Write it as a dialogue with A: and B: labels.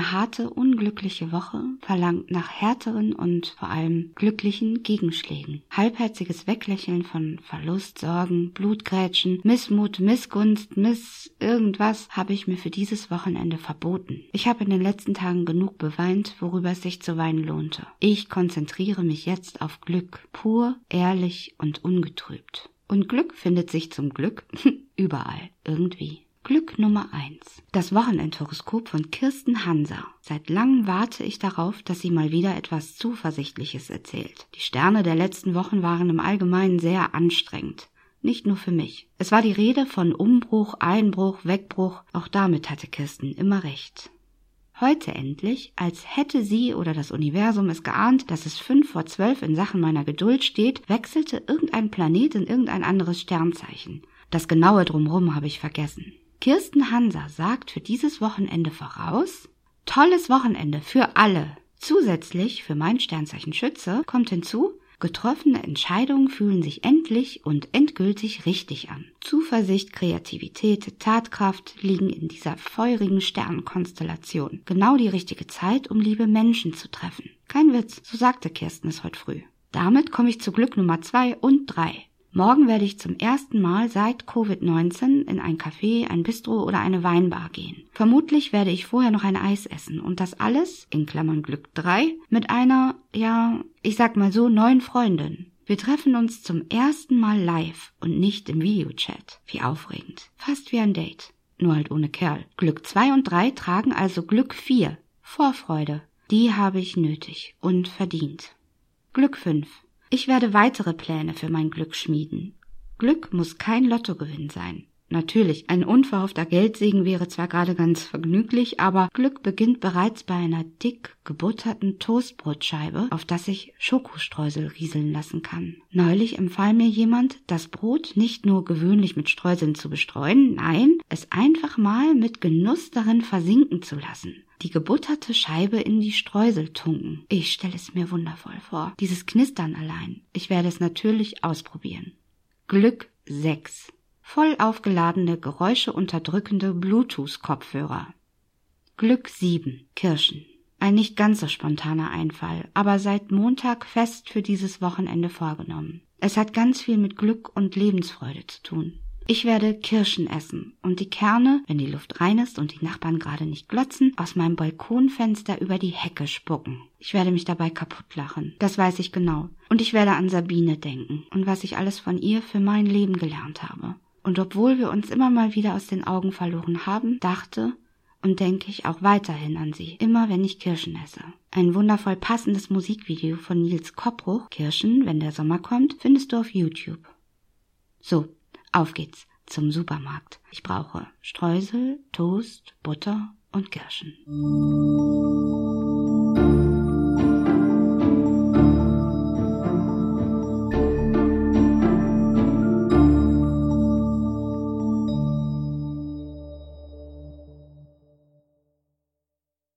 A: harte, unglückliche Woche verlangt nach härteren und vor allem glücklichen Gegenschlägen. Halbherziges Weglächeln von Verlust, Sorgen, Blutgrätschen, Missmut, Missgunst, Miss irgendwas habe ich mir für dieses Wochenende verboten. Ich habe in den letzten Tagen genug beweint, worüber es sich zu weinen lohnte. Ich konzentriere mich jetzt auf Glück, pur, ehrlich und ungetrübt. Und Glück findet sich zum Glück überall, irgendwie. Glück Nummer eins. Das Wochenendhoroskop von Kirsten Hanser. Seit langem warte ich darauf, dass sie mal wieder etwas Zuversichtliches erzählt. Die Sterne der letzten Wochen waren im Allgemeinen sehr anstrengend. Nicht nur für mich. Es war die Rede von Umbruch, Einbruch, Wegbruch. Auch damit hatte Kirsten immer recht. Heute endlich, als hätte sie oder das Universum es geahnt, dass es fünf vor zwölf in Sachen meiner Geduld steht, wechselte irgendein Planet in irgendein anderes Sternzeichen. Das genaue Drumrum habe ich vergessen. Kirsten Hanser sagt für dieses Wochenende voraus, tolles Wochenende für alle. Zusätzlich für mein Sternzeichen Schütze kommt hinzu, getroffene Entscheidungen fühlen sich endlich und endgültig richtig an. Zuversicht, Kreativität, Tatkraft liegen in dieser feurigen Sternenkonstellation. Genau die richtige Zeit, um liebe Menschen zu treffen. Kein Witz, so sagte Kirsten es heute früh. Damit komme ich zu Glück Nummer zwei und drei. Morgen werde ich zum ersten Mal seit Covid-19 in ein Café, ein Bistro oder eine Weinbar gehen. Vermutlich werde ich vorher noch ein Eis essen und das alles, in Klammern Glück 3, mit einer, ja, ich sag mal so, neuen Freundin. Wir treffen uns zum ersten Mal live und nicht im Videochat. Wie aufregend. Fast wie ein Date. Nur halt ohne Kerl. Glück 2 und 3 tragen also Glück 4. Vorfreude. Die habe ich nötig und verdient. Glück 5. Ich werde weitere Pläne für mein Glück schmieden. Glück muss kein Lottogewinn sein. Natürlich, ein unverhoffter Geldsegen wäre zwar gerade ganz vergnüglich, aber Glück beginnt bereits bei einer dick gebutterten Toastbrotscheibe, auf das ich Schokostreusel rieseln lassen kann. Neulich empfahl mir jemand, das Brot nicht nur gewöhnlich mit Streuseln zu bestreuen, nein, es einfach mal mit Genuss darin versinken zu lassen die gebutterte Scheibe in die Streusel tunken. Ich stelle es mir wundervoll vor. Dieses Knistern allein. Ich werde es natürlich ausprobieren. Glück 6. Voll aufgeladene, geräuscheunterdrückende Bluetooth-Kopfhörer. Glück 7. Kirschen. Ein nicht ganz so spontaner Einfall, aber seit Montag fest für dieses Wochenende vorgenommen. Es hat ganz viel mit Glück und Lebensfreude zu tun. Ich werde Kirschen essen und die Kerne, wenn die Luft rein ist und die Nachbarn gerade nicht glotzen, aus meinem Balkonfenster über die Hecke spucken. Ich werde mich dabei kaputt lachen. Das weiß ich genau. Und ich werde an Sabine denken und was ich alles von ihr für mein Leben gelernt habe. Und obwohl wir uns immer mal wieder aus den Augen verloren haben, dachte und denke ich auch weiterhin an sie, immer wenn ich Kirschen esse. Ein wundervoll passendes Musikvideo von Nils Koppruch, Kirschen, wenn der Sommer kommt, findest du auf YouTube. So, auf geht's zum Supermarkt. Ich brauche Streusel, Toast, Butter und Kirschen.